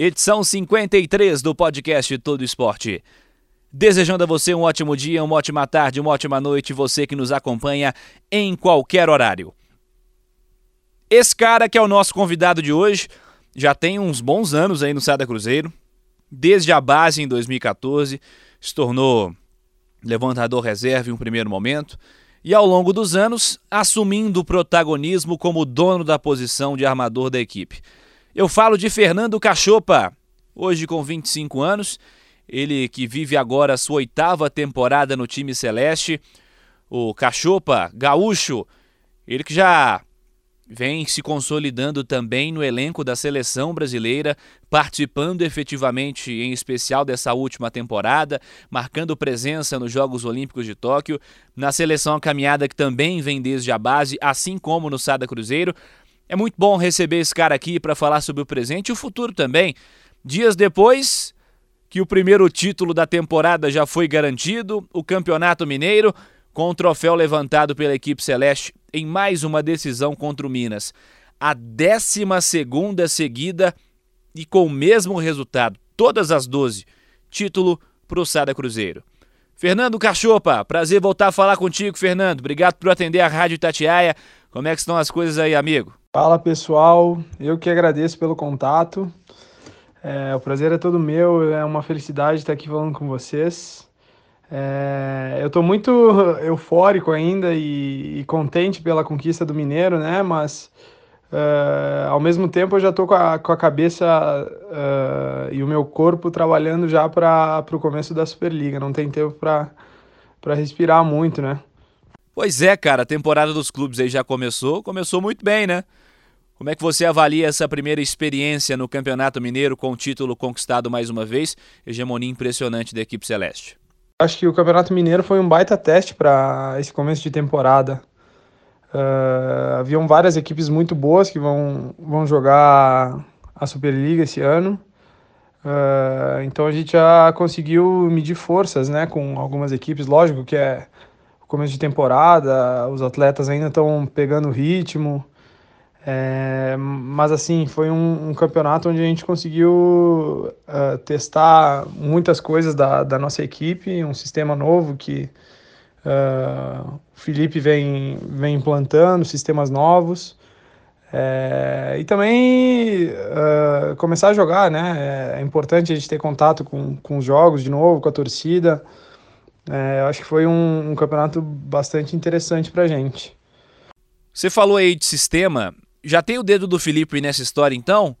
edição 53 do podcast Todo Esporte. Desejando a você um ótimo dia, uma ótima tarde, uma ótima noite, você que nos acompanha em qualquer horário. Esse cara que é o nosso convidado de hoje já tem uns bons anos aí no Sada Cruzeiro, desde a base em 2014, se tornou levantador reserva em um primeiro momento e ao longo dos anos assumindo o protagonismo como dono da posição de armador da equipe. Eu falo de Fernando Cachopa, hoje com 25 anos, ele que vive agora a sua oitava temporada no time celeste, o Cachopa, gaúcho, ele que já vem se consolidando também no elenco da seleção brasileira, participando efetivamente, em especial dessa última temporada, marcando presença nos Jogos Olímpicos de Tóquio, na seleção caminhada que também vem desde a base, assim como no Sada Cruzeiro. É muito bom receber esse cara aqui para falar sobre o presente e o futuro também. Dias depois que o primeiro título da temporada já foi garantido, o Campeonato Mineiro, com o troféu levantado pela equipe celeste em mais uma decisão contra o Minas. A 12 seguida e com o mesmo resultado, todas as 12, título para o Sada Cruzeiro. Fernando Cachopa, prazer voltar a falar contigo, Fernando. Obrigado por atender a Rádio Tatiaia. Como é que estão as coisas aí, amigo? Fala pessoal, eu que agradeço pelo contato. É, o prazer é todo meu, é uma felicidade estar aqui falando com vocês. É, eu estou muito eufórico ainda e, e, contente pela conquista do Mineiro, né? Mas é, ao mesmo tempo eu já estou com, com a, cabeça é, e o meu corpo trabalhando já para o começo da Superliga. Não tem tempo para respirar muito, né? Pois é, cara, a temporada dos clubes aí já começou, começou muito bem, né? Como é que você avalia essa primeira experiência no Campeonato Mineiro com o título conquistado mais uma vez? Hegemonia impressionante da equipe celeste. Acho que o Campeonato Mineiro foi um baita teste para esse começo de temporada. Uh, haviam várias equipes muito boas que vão, vão jogar a Superliga esse ano. Uh, então a gente já conseguiu medir forças né, com algumas equipes. Lógico que é começo de temporada, os atletas ainda estão pegando ritmo. É, mas assim, foi um, um, campeonato onde a gente conseguiu uh, testar muitas coisas da, da nossa equipe, um sistema novo que uh, o Felipe vem, vem implantando, sistemas novos. É, e também uh, começar a jogar, né? É, importante a gente ter contato com, com os jogos de novo, com a torcida. É, eu acho que foi um, um campeonato bastante interessante pra gente. Você falou aí de sistema, já tem o dedo do Felipe nessa história, então?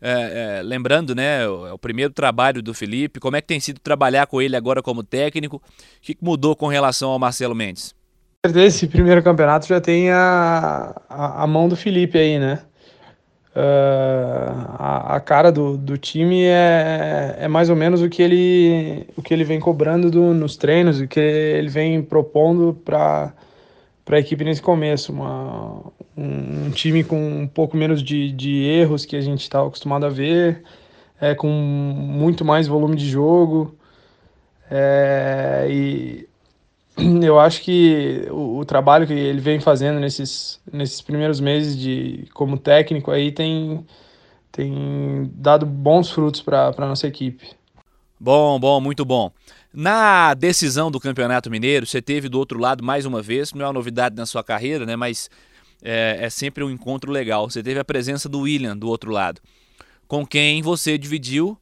É, é, lembrando, né, é o primeiro trabalho do Felipe. Como é que tem sido trabalhar com ele agora como técnico? O que mudou com relação ao Marcelo Mendes? Esse primeiro campeonato já tem a, a, a mão do Felipe aí, né? Uh, a, a, cara do, do time é, é mais ou menos o que ele, o que ele vem cobrando do, nos treinos, o que ele vem propondo para a equipe nesse começo. Uma, um, um time com um pouco menos de, de erros que a gente está acostumado a ver, é, com muito mais volume de jogo. É, e eu acho que o, o, trabalho que ele vem fazendo nesses, nesses primeiros meses de como técnico aí tem, tem dado bons frutos para a nossa equipe. Bom, bom, muito bom. Na decisão do Campeonato Mineiro, você teve do outro lado mais uma vez, não é uma novidade na sua carreira, né? Mas é, é sempre um encontro legal. Você teve a presença do William do outro lado, com quem você dividiu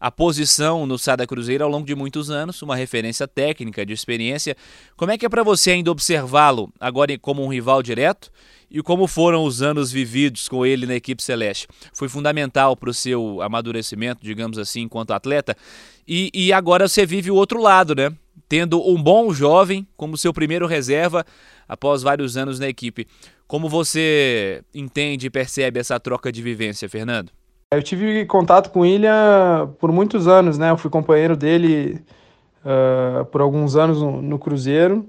a posição no Sada Cruzeiro ao longo de muitos anos, uma referência técnica, de experiência. Como é que é para você ainda observá-lo agora como um rival direto e como foram os anos vividos com ele na equipe celeste? Foi fundamental para o seu amadurecimento, digamos assim, enquanto atleta. E, e agora você vive o outro lado, né? Tendo um bom jovem como seu primeiro reserva após vários anos na equipe. Como você entende e percebe essa troca de vivência, Fernando? Eu tive contato com o William por muitos anos, né? Eu fui companheiro dele uh, por alguns anos no, no Cruzeiro.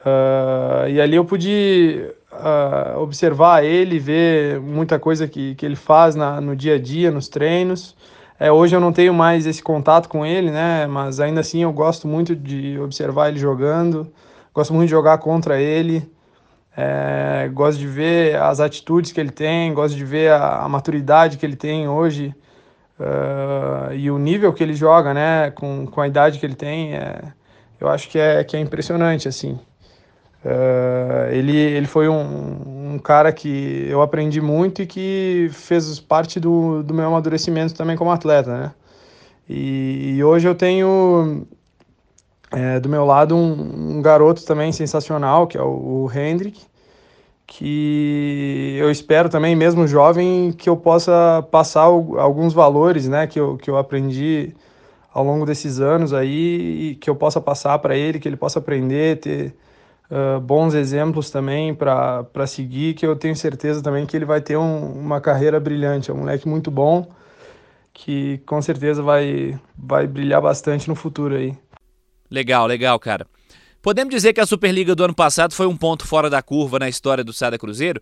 Uh, e ali eu pude uh, observar ele, ver muita coisa que, que ele faz na, no dia a dia, nos treinos. É, hoje eu não tenho mais esse contato com ele, né? Mas ainda assim eu gosto muito de observar ele jogando, gosto muito de jogar contra ele. É, gosto de ver as atitudes que ele tem, gosto de ver a, a maturidade que ele tem hoje uh, e o nível que ele joga, né? Com, com a idade que ele tem, é, eu acho que é, que é impressionante, assim. Uh, ele, ele foi um, um cara que eu aprendi muito e que fez parte do, do meu amadurecimento também como atleta, né? E, e hoje eu tenho é, do meu lado, um, um, garoto também sensacional, que é o, o Hendrick, que eu espero também, mesmo jovem, que eu possa passar alguns valores né, que, eu, que eu aprendi ao longo desses anos aí, e que eu possa passar para ele, que ele possa aprender, ter uh, bons exemplos também para seguir, que eu tenho certeza também que ele vai ter um, uma carreira brilhante. É um moleque muito bom, que com certeza vai, vai brilhar bastante no futuro aí. Legal, legal, cara. Podemos dizer que a Superliga do ano passado foi um ponto fora da curva na história do Sada Cruzeiro?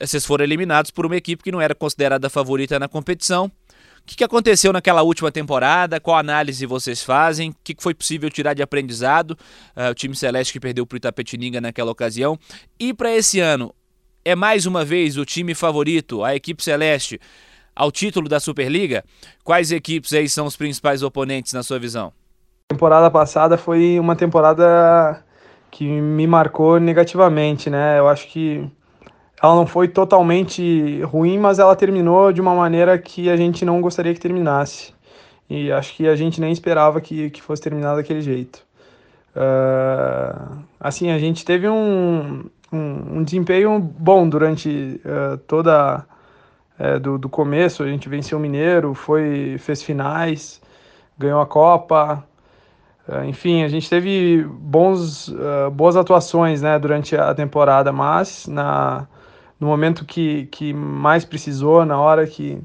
Vocês foram eliminados por uma equipe que não era considerada favorita na competição. O que aconteceu naquela última temporada? Qual análise vocês fazem? O que foi possível tirar de aprendizado? Uh, o time Celeste que perdeu para o Itapetininga naquela ocasião. E para esse ano, é mais uma vez o time favorito, a equipe Celeste, ao título da Superliga? Quais equipes aí são os principais oponentes na sua visão? Temporada passada foi uma temporada que me marcou negativamente, né? Eu acho que ela não foi totalmente ruim, mas ela terminou de uma maneira que a gente não gostaria que terminasse. E acho que a gente nem esperava que, que fosse terminar daquele jeito. Uh, assim, a gente teve um, um, um desempenho bom durante uh, toda uh, do, do começo. A gente venceu o Mineiro, foi, fez finais, ganhou a Copa, enfim, a gente teve bons, uh, boas atuações né, durante a temporada, mas na, no momento que, que mais precisou, na hora que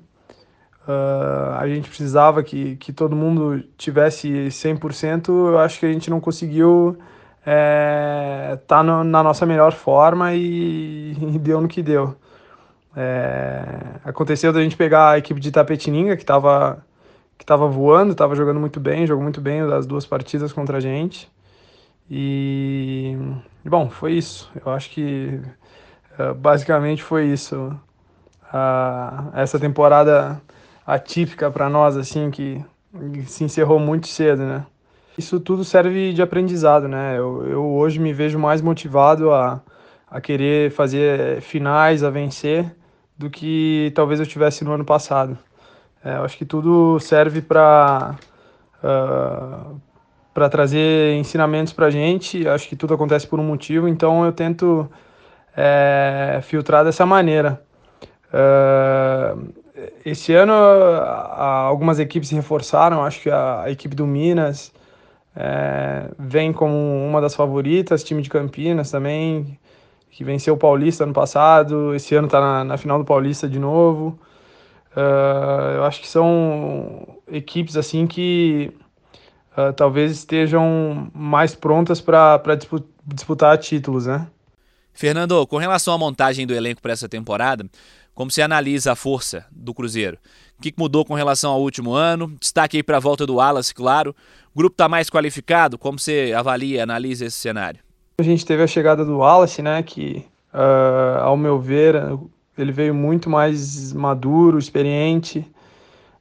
uh, a gente precisava que, que todo mundo tivesse 100%, eu acho que a gente não conseguiu estar é, tá na nossa melhor forma e, e deu no que deu. É, aconteceu da gente pegar a equipe de Tapetininga, que estava que estava voando, estava jogando muito bem, jogou muito bem as duas partidas contra a gente. E, bom, foi isso. Eu acho que uh, basicamente foi isso. Uh, essa temporada atípica para nós, assim, que, se encerrou muito cedo, né? Isso tudo serve de aprendizado, né? Eu, eu hoje me vejo mais motivado a, a querer fazer finais, a vencer, do que talvez eu tivesse no ano passado. É, eu acho que tudo serve para uh, ah, para trazer ensinamentos para a gente. Acho que tudo acontece por um motivo, então eu tento é, filtrar dessa maneira. Uh, esse ano algumas equipes se reforçaram. Acho que a, a equipe do Minas é, vem como uma das favoritas, time de Campinas também, que venceu o Paulista ano passado. Esse ano está na, na final do Paulista de novo. Uh, eu acho que são equipes assim que uh, talvez estejam mais prontas para disputar títulos, né? Fernando, com relação à montagem do elenco para essa temporada, como você analisa a força do Cruzeiro? O que mudou com relação ao último ano? Destaque aí para a volta do Wallace, claro. O grupo está mais qualificado? Como você avalia, analisa esse cenário? A gente teve a chegada do Wallace, né, que, uh, ao meu ver, ele veio muito mais maduro, experiente.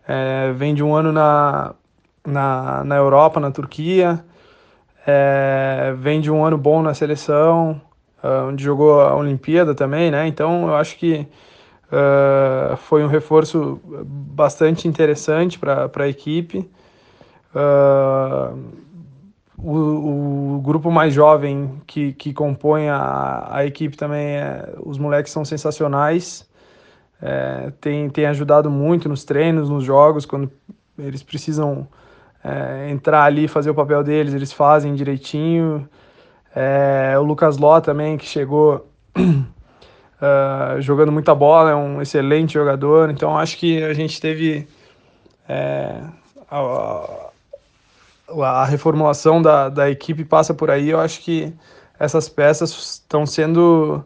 É, vem de um ano na, na, na Europa, na Turquia. É, vem de um ano bom na seleção, uh, onde jogou a Olimpíada também, né? Então eu acho que uh, foi um reforço bastante interessante para a equipe. Uh, o, o, grupo mais jovem que, que compõe a, a equipe também, é, os moleques são sensacionais, é, tem, tem ajudado muito nos treinos, nos jogos, quando eles precisam é, entrar ali fazer o papel deles, eles fazem direitinho. É, o Lucas Ló também, que chegou uh, jogando muita bola, é um excelente jogador. Então acho que a gente teve é, a, a, reformulação da, da equipe passa por aí. Eu acho que essas peças estão sendo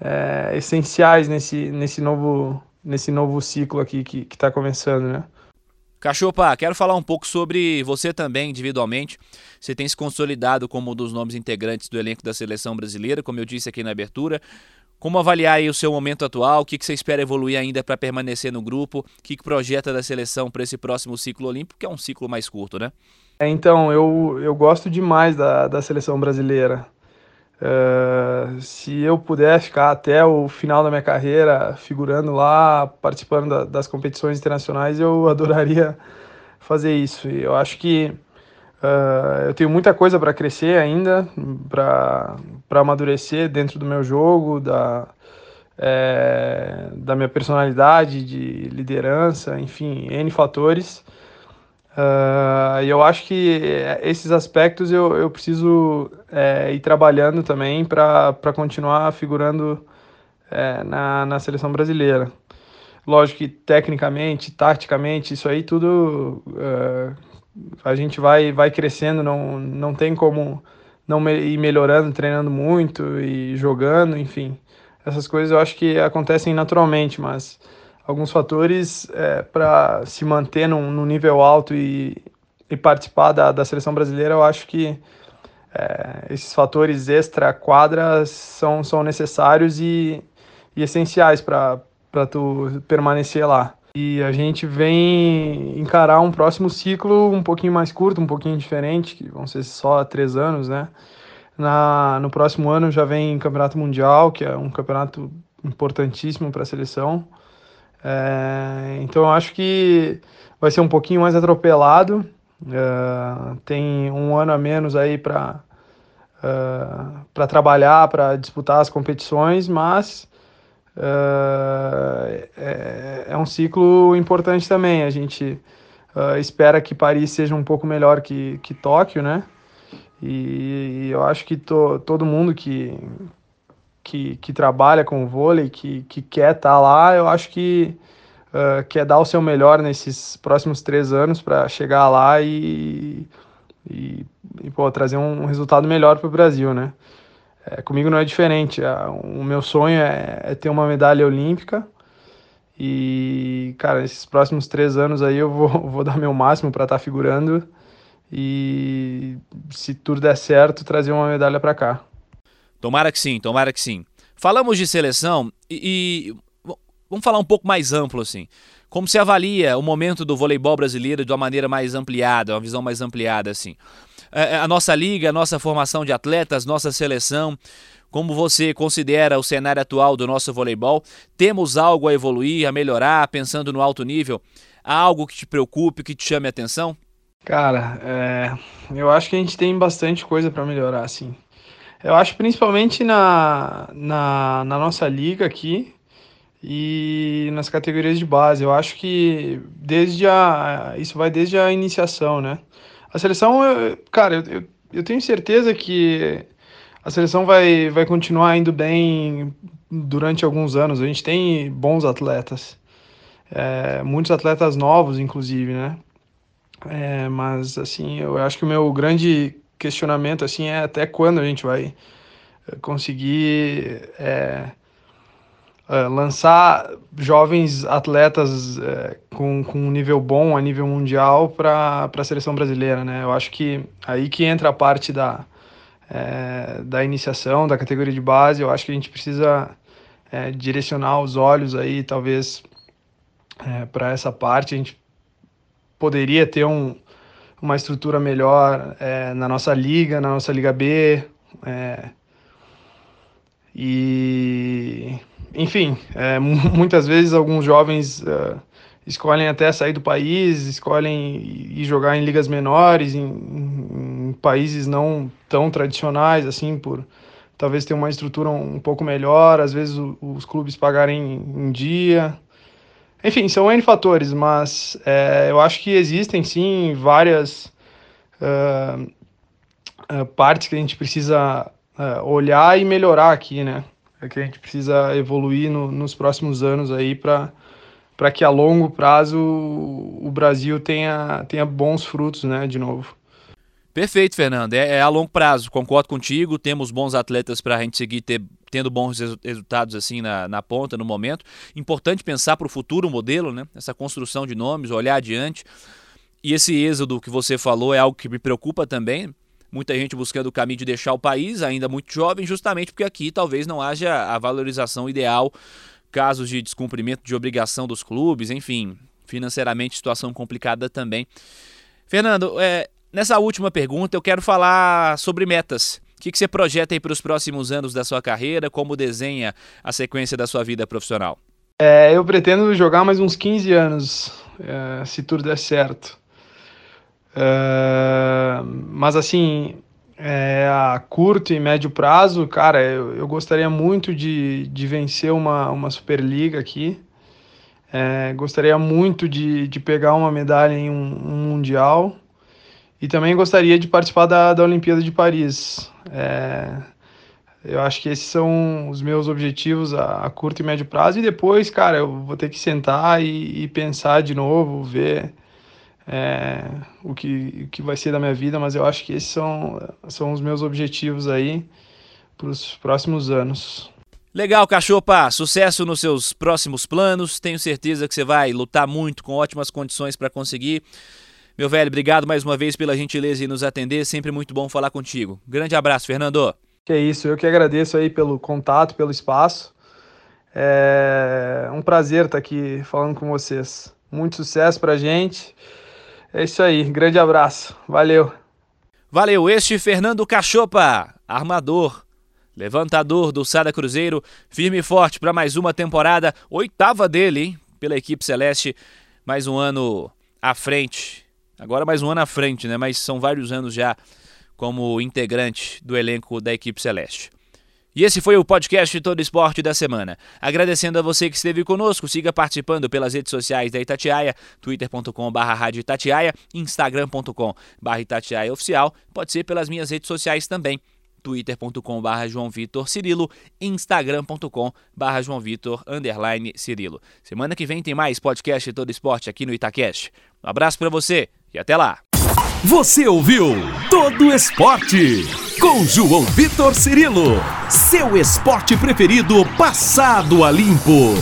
é, essenciais nesse, nesse, novo, nesse novo ciclo aqui que está começando, né? Cachopa, quero falar um pouco sobre você também individualmente. Você tem se consolidado como um dos nomes integrantes do elenco da seleção brasileira, como eu disse aqui na abertura. Como avaliar o seu momento atual? O que, que você espera evoluir ainda para permanecer no grupo? O que, que projeta da seleção para esse próximo ciclo olímpico, que é um ciclo mais curto, né? É, então, eu, eu gosto demais da, da seleção brasileira. Uh, se eu puder ficar até o final da minha carreira figurando lá, participando da, das competições internacionais, eu adoraria fazer isso. E eu acho que Uh, eu tenho muita coisa para crescer ainda, para amadurecer dentro do meu jogo, da, é, da minha personalidade, de liderança, enfim, N fatores. Uh, e eu acho que esses aspectos eu, eu preciso é, ir trabalhando também para continuar figurando é, na, na seleção brasileira. Lógico que tecnicamente, taticamente, isso aí tudo uh, a gente vai, vai crescendo, não, não tem como não ir melhorando, treinando muito e jogando, enfim. Essas coisas eu acho que acontecem naturalmente, mas alguns fatores é, para se manter num, num, nível alto e, e participar da, da seleção brasileira, eu acho que é, esses fatores extra-quadra são, são necessários e, e essenciais para tu permanecer lá. E a gente vem encarar um próximo ciclo um pouquinho mais curto, um pouquinho diferente, que vão ser só três anos, né? Na, no próximo ano já vem Campeonato Mundial, que é um campeonato importantíssimo para a seleção. É, então eu acho que vai ser um pouquinho mais atropelado. É, tem um ano a menos aí para uh, para trabalhar, para disputar as competições, mas uh, é, é, um ciclo importante também. A gente espera que Paris seja um pouco melhor que, que Tóquio, né? E, e eu acho que to, todo mundo que, que, que, trabalha com vôlei, que, que quer estar tá lá, eu acho que uh, quer dar o seu melhor nesses próximos três anos para chegar lá e, e, e pô, trazer um resultado melhor para o Brasil, né? É, comigo não é diferente. O meu sonho é, é, ter uma medalha olímpica. E, cara, esses próximos três anos aí eu vou, vou dar meu máximo para estar tá figurando. E se tudo der certo, trazer uma medalha para cá. Tomara que sim, tomara que sim. Falamos de seleção e, e vamos falar um pouco mais amplo assim. Como se avalia o momento do voleibol brasileiro de uma maneira mais ampliada, uma visão mais ampliada assim? É, é, a nossa liga, a nossa formação de atletas, nossa seleção. Como você considera o cenário atual do nosso voleibol? Temos algo a evoluir, a melhorar, pensando no alto nível? Há algo que te preocupe, que te chame a atenção? Cara, é, eu acho que a gente tem bastante coisa para melhorar, assim. Eu acho principalmente na, na, na, nossa liga aqui e nas categorias de base. Eu acho que desde a, isso vai desde a iniciação, né? A seleção, cara, eu, eu tenho certeza que a seleção vai, vai continuar indo bem durante alguns anos. A gente tem bons atletas, é, muitos atletas novos, inclusive, né? É, mas, assim, eu acho que o meu grande questionamento, assim, é até quando a gente vai conseguir é, uh, lançar jovens atletas uh, com, com um nível bom a nível mundial para a seleção brasileira, né? Eu acho que aí que entra a parte da, é, da iniciação, da categoria de base, eu acho que a gente precisa é, direcionar os olhos aí, talvez, é, para essa parte. A gente poderia ter um, uma estrutura melhor é, na nossa liga, na nossa Liga B. É, e enfim, é, muitas vezes alguns jovens uh, escolhem até sair do país, escolhem ir jogar em ligas menores, em, em, países não tão tradicionais, assim, por talvez ter uma estrutura um, pouco melhor, às vezes o, os clubes pagarem em dia. Enfim, são N fatores, mas é, eu acho que existem sim várias uh, uh, partes que a gente precisa olhar e melhorar aqui, né? é que a gente precisa evoluir no, nos próximos anos aí para para que a longo prazo o Brasil tenha, tenha bons frutos, né, de novo. Perfeito, Fernando. É, é a longo prazo, concordo contigo. Temos bons atletas para a gente seguir ter, tendo bons resultados assim na, na ponta, no momento. Importante pensar para o futuro modelo, né? Essa construção de nomes, olhar adiante. E esse êxodo que você falou é algo que me preocupa também. Muita gente buscando o caminho de deixar o país, ainda muito jovem, justamente porque aqui talvez não haja a valorização ideal, casos de descumprimento de obrigação dos clubes, enfim, financeiramente situação complicada também. Fernando, é, nessa última pergunta eu quero falar sobre metas. O que, você projeta aí para os próximos anos da sua carreira? Como desenha a sequência da sua vida profissional? É, eu pretendo jogar mais uns 15 anos, é, se tudo der certo. Uh, mas assim, é, a curto e médio prazo, cara, eu, eu gostaria muito de, de vencer uma, uma Superliga aqui. É, gostaria muito de, de pegar uma medalha em um, um, Mundial. E também gostaria de participar da, da Olimpíada de Paris. É, eu acho que esses são os meus objetivos a, a, curto e médio prazo. E depois, cara, eu vou ter que sentar e, e pensar de novo, ver é, o, que, o que vai ser da minha vida, mas eu acho que esses são, são os meus objetivos aí para os próximos anos. Legal, Cachopa. Sucesso nos seus próximos planos. Tenho certeza que você vai lutar muito com ótimas condições para conseguir. Meu velho, obrigado mais uma vez pela gentileza em nos atender. Sempre muito bom falar contigo. Grande abraço, Fernando. Que é isso. Eu que agradeço aí pelo contato, pelo espaço. É um prazer estar aqui falando com vocês. Muito sucesso pra gente. É isso aí, grande abraço, valeu. Valeu, este Fernando Cachopa, armador, levantador do Sada Cruzeiro, firme e forte para mais uma temporada, oitava dele, hein, pela equipe celeste, mais um ano à frente. Agora mais um ano à frente, né? Mas são vários anos já como integrante do elenco da equipe celeste. E esse foi o podcast Todo Esporte da semana. Agradecendo a você que esteve conosco, siga participando pelas redes sociais da Itatiaia, twitter.com.br Itatiaia, instagram.com.br Itatiaia Oficial, pode ser pelas minhas redes sociais também, twitter.com.br João Vitor Cirilo, instagram.com.br João Vitor Cirilo. Semana que vem tem mais podcast Todo Esporte aqui no Itacast. Um abraço para você e até lá! Você ouviu Todo Esporte com João Vitor Cirilo, seu esporte preferido passado a limpo.